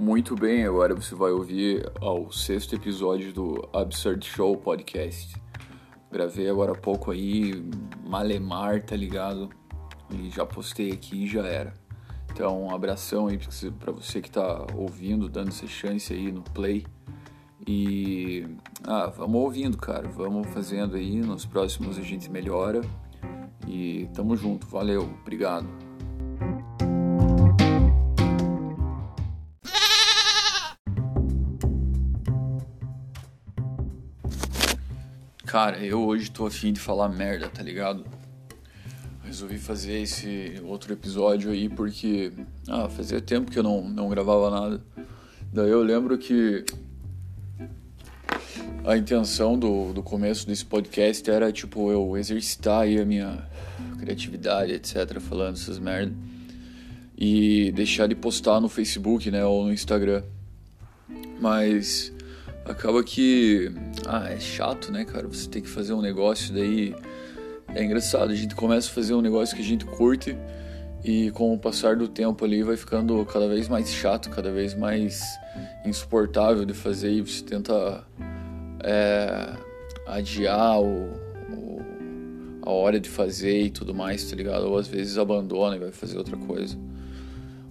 Muito bem, agora você vai ouvir ao sexto episódio do Absurd Show Podcast. Gravei agora há pouco aí, Malemar, tá ligado? E já postei aqui e já era. Então, um abração aí pra você que tá ouvindo, dando essa chance aí no play. E. Ah, vamos ouvindo, cara. Vamos fazendo aí. Nos próximos a gente melhora. E tamo junto. Valeu. Obrigado. Cara, eu hoje tô afim de falar merda, tá ligado? Resolvi fazer esse outro episódio aí porque ah, fazia tempo que eu não, não gravava nada. Daí eu lembro que a intenção do, do começo desse podcast era tipo eu exercitar aí a minha criatividade, etc, falando essas merda e deixar de postar no Facebook, né, ou no Instagram. Mas acaba que ah, é chato, né, cara? Você tem que fazer um negócio daí é engraçado, a gente começa a fazer um negócio que a gente curte e com o passar do tempo ali vai ficando cada vez mais chato, cada vez mais insuportável de fazer e você tenta é, adiar o, o, a hora de fazer e tudo mais, tá ligado? Ou às vezes abandona e vai fazer outra coisa.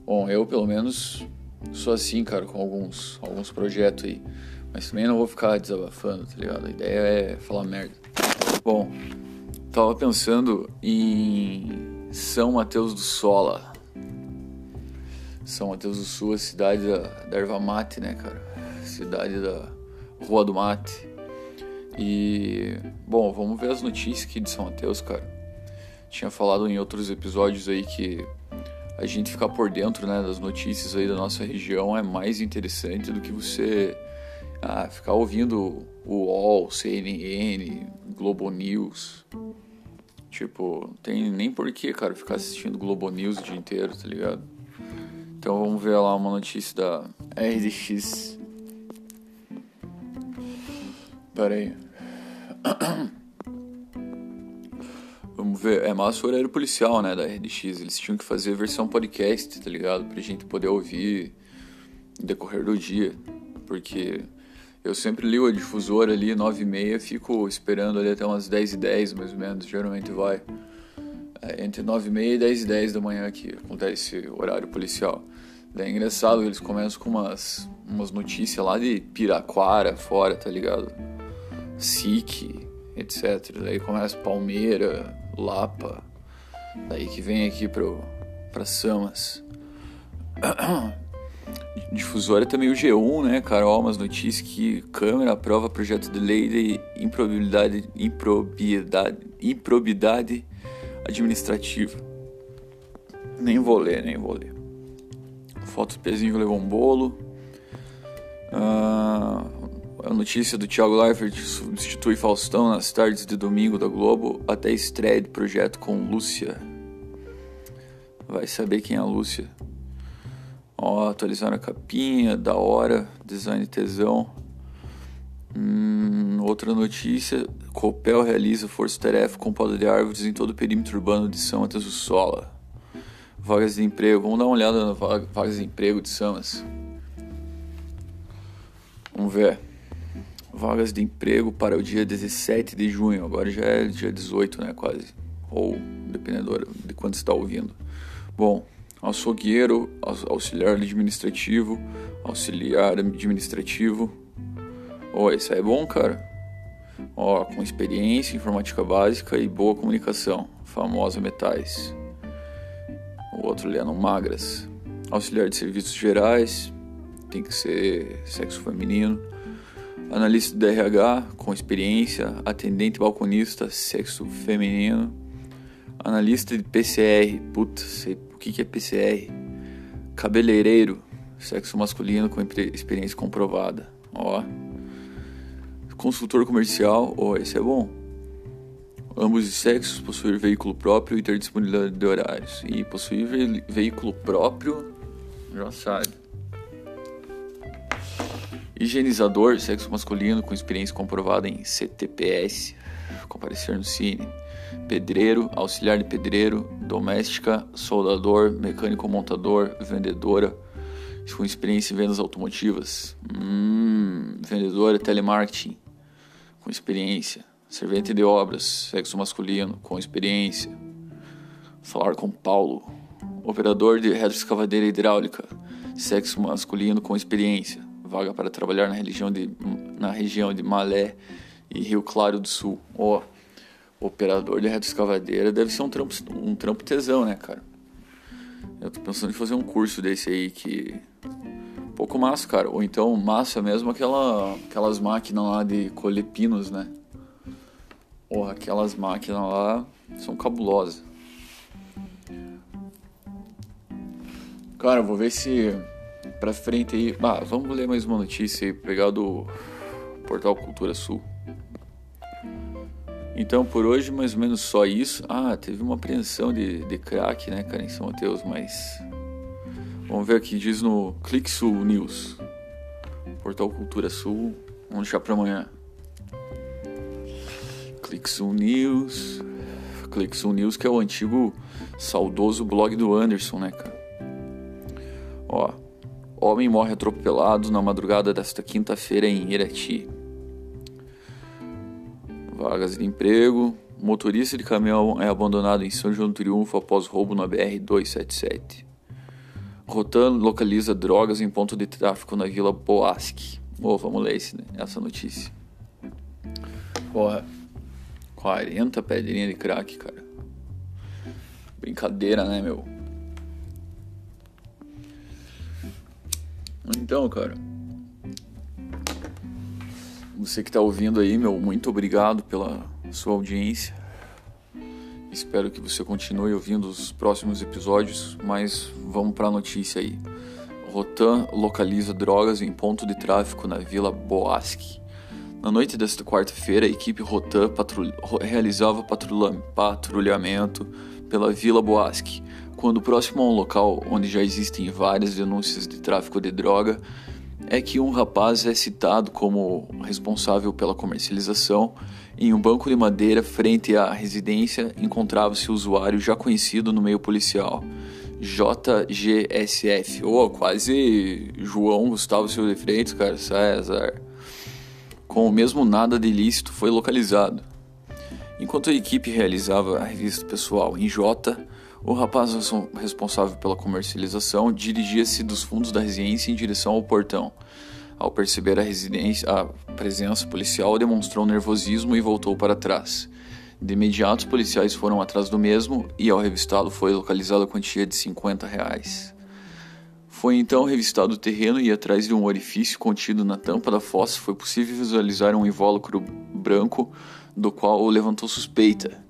Bom, eu pelo menos sou assim, cara, com alguns, alguns projetos aí. Mas também não vou ficar desabafando, tá ligado? A ideia é falar merda. Bom, tava pensando em São Mateus do Sola. São Mateus do Sul, a cidade da, da erva mate, né, cara? Cidade da Rua do Mate. E, bom, vamos ver as notícias aqui de São Mateus, cara. Tinha falado em outros episódios aí que a gente ficar por dentro, né, das notícias aí da nossa região é mais interessante do que você ah, ficar ouvindo o UOL, CNN, Globo News. Tipo, não tem nem porquê, cara, ficar assistindo Globo News o dia inteiro, tá ligado? Então vamos ver lá uma notícia da RDX. Pera aí. Vamos ver, é massa o horário policial, né, da RDX. Eles tinham que fazer versão podcast, tá ligado? Pra gente poder ouvir no decorrer do dia. Porque eu sempre li o difusor ali, 9 e meia, fico esperando ali até umas 10 e 10, mais ou menos, geralmente vai. É entre 9 e meia e 10 e 10 da manhã que acontece esse horário policial. Daí é engraçado, eles começam com umas, umas notícias lá de Piraquara, fora, tá ligado? SIC, etc. Daí começa Palmeira, Lapa. Daí que vem aqui pro, pra Samas. Difusora também o G1, né, Carol? Umas notícias que Câmara aprova projeto de lei de improbidade, improbidade, improbidade administrativa. Nem vou ler, nem vou ler. Foto do pezinho levou um bolo. Ah, a notícia do Thiago Leifert substitui Faustão nas tardes de domingo da Globo até estreia de projeto com Lúcia. Vai saber quem é a Lúcia. Ó, atualizaram a capinha, da hora, design tesão. Hum, outra notícia: Copel realiza força-tarefa com poda de árvores em todo o perímetro urbano de São Sola. Vagas de emprego. Vamos dar uma olhada nas vagas de emprego de Samas. Vamos ver. Vagas de emprego para o dia 17 de junho. Agora já é dia 18, né? Quase. Ou dependendo de quando está ouvindo. Bom, açougueiro, auxiliar administrativo, auxiliar administrativo. Ó, isso aí é bom, cara. Ó, com experiência, informática básica e boa comunicação. Famosa Metais. O outro Leandro Magras. Auxiliar de serviços gerais, tem que ser sexo feminino. Analista de RH com experiência, atendente balconista, sexo feminino. Analista de PCR, puta, sei o que, que é PCR? Cabeleireiro, sexo masculino com experiência comprovada. Ó. Consultor comercial, ó, esse é bom. Ambos os sexos possuir veículo próprio e ter disponibilidade de horários. E possuir ve veículo próprio, já sabe. Higienizador, sexo masculino com experiência comprovada em CTPS, comparecer no Cine pedreiro, auxiliar de pedreiro, doméstica, soldador, mecânico montador, vendedora, com experiência em vendas automotivas. Hum, vendedora telemarketing, com experiência. Servente de obras, sexo masculino, com experiência. Falar com Paulo. Operador de retroescavadeira hidráulica, sexo masculino com experiência. Vaga para trabalhar na, região de, na região de Malé e Rio Claro do Sul. Oh, operador de retroescavadeira deve ser um trampo, um trampo tesão, né, cara? Eu tô pensando em fazer um curso desse aí que. Um pouco massa, cara. Ou então massa mesmo aquela, aquelas máquinas lá de colher pinos, né? Porra, aquelas máquinas lá são cabulosas. Cara, vou ver se pra frente aí. Ah, vamos ler mais uma notícia aí, pegar do Portal Cultura Sul. Então por hoje mais ou menos só isso. Ah, teve uma apreensão de, de crack, né, cara, em São Mateus, mas. Vamos ver aqui, diz no Clique Sul News. Portal Cultura Sul. Vamos deixar pra amanhã. Clique Sul News. Clique Sul News, que é o antigo saudoso blog do Anderson, né, cara? Ó. Homem morre atropelado na madrugada desta quinta-feira em Irati. Vagas de emprego. Motorista de caminhão é abandonado em São João do Triunfo após roubo na BR-277. Rotan localiza drogas em ponto de tráfico na Vila Boasque. Oh, vamos ler esse, né? essa notícia. Porra, 40 pedrinhas de crack, cara. Brincadeira, né, meu? Então, cara. Você que está ouvindo aí, meu, muito obrigado pela sua audiência. Espero que você continue ouvindo os próximos episódios, mas vamos para a notícia aí. Rotan localiza drogas em ponto de tráfico na Vila Boasque. Na noite desta quarta-feira, a equipe Rotan patrulha, realizava patrulhamento pela Vila Boasque, quando próximo a um local onde já existem várias denúncias de tráfico de droga, é que um rapaz é citado como responsável pela comercialização. Em um banco de madeira frente à residência encontrava-se o usuário já conhecido no meio policial, JGSF, ou oh, quase João Gustavo Silva de Freitas, cara, César. Com o mesmo nada de ilícito foi localizado. Enquanto a equipe realizava a revista pessoal em J, o rapaz responsável pela comercialização dirigia-se dos fundos da residência em direção ao portão. Ao perceber a, a presença policial, demonstrou nervosismo e voltou para trás. De imediato, os policiais foram atrás do mesmo e, ao revistá-lo, foi localizada a quantia de 50 reais. Foi então revistado o terreno e, atrás de um orifício contido na tampa da fossa, foi possível visualizar um invólucro branco do qual levantou suspeita.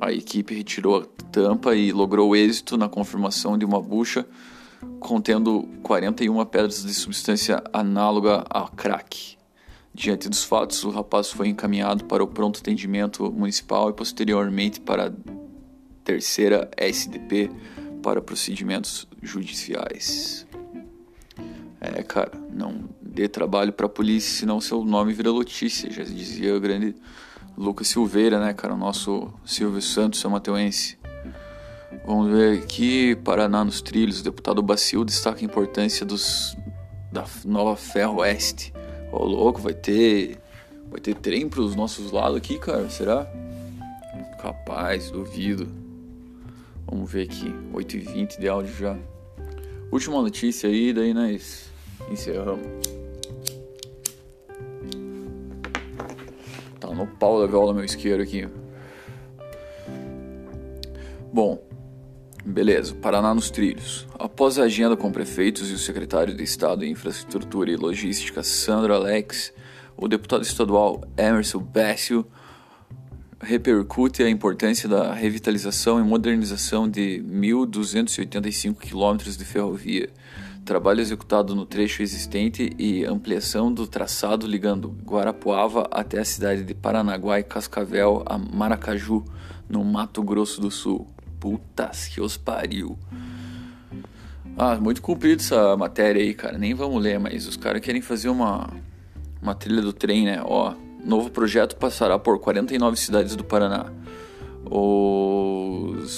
A equipe retirou a tampa e logrou êxito na confirmação de uma bucha contendo 41 pedras de substância análoga a crack. Diante dos fatos, o rapaz foi encaminhado para o pronto atendimento municipal e posteriormente para a terceira SDP para procedimentos judiciais. É, cara, não dê trabalho para a polícia, senão seu nome vira notícia, já dizia o grande Lucas Silveira, né, cara? O nosso Silvio Santos, São Mateuense. Vamos ver aqui, Paraná nos trilhos. O deputado Bacil destaca a importância dos, da nova Ferro Oeste. Ô, louco, vai ter, vai ter trem pros nossos lados aqui, cara? Será? Capaz, duvido. Vamos ver aqui, 8h20 de áudio já. Última notícia aí, daí nós encerramos. No pau da viola meu isqueiro aqui. Bom, beleza, Paraná nos trilhos. Após a agenda com prefeitos e o secretário de Estado de Infraestrutura e Logística, Sandro Alex, o deputado estadual Emerson Bécio repercute a importância da revitalização e modernização de 1.285 quilômetros de ferrovia trabalho executado no trecho existente e ampliação do traçado ligando Guarapuava até a cidade de Paranaguá e Cascavel a Maracaju, no Mato Grosso do Sul. Putas que os pariu. Ah, muito comprido essa matéria aí, cara. Nem vamos ler, mas os caras querem fazer uma, uma trilha do trem, né? Ó, novo projeto passará por 49 cidades do Paraná. Os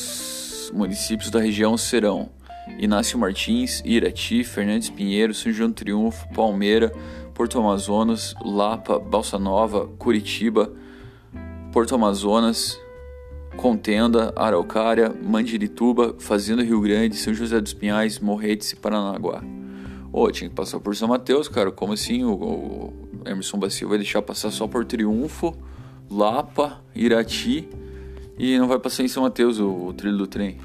municípios da região serão Inácio Martins, Irati, Fernandes Pinheiro, São João Triunfo, Palmeira, Porto Amazonas, Lapa, Balsa Nova, Curitiba, Porto Amazonas, Contenda, Araucária, Mandirituba, Fazenda Rio Grande, São José dos Pinhais, Morretes e Paranaguá. Ô, oh, tinha que passar por São Mateus, cara. Como assim o, o Emerson Bacio vai deixar passar só por Triunfo, Lapa, Irati e não vai passar em São Mateus o, o trilho do trem?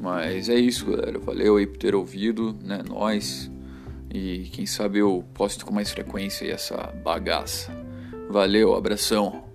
Mas é isso, galera. Valeu aí por ter ouvido, né? Nós. E quem sabe eu posto com mais frequência essa bagaça. Valeu, abração.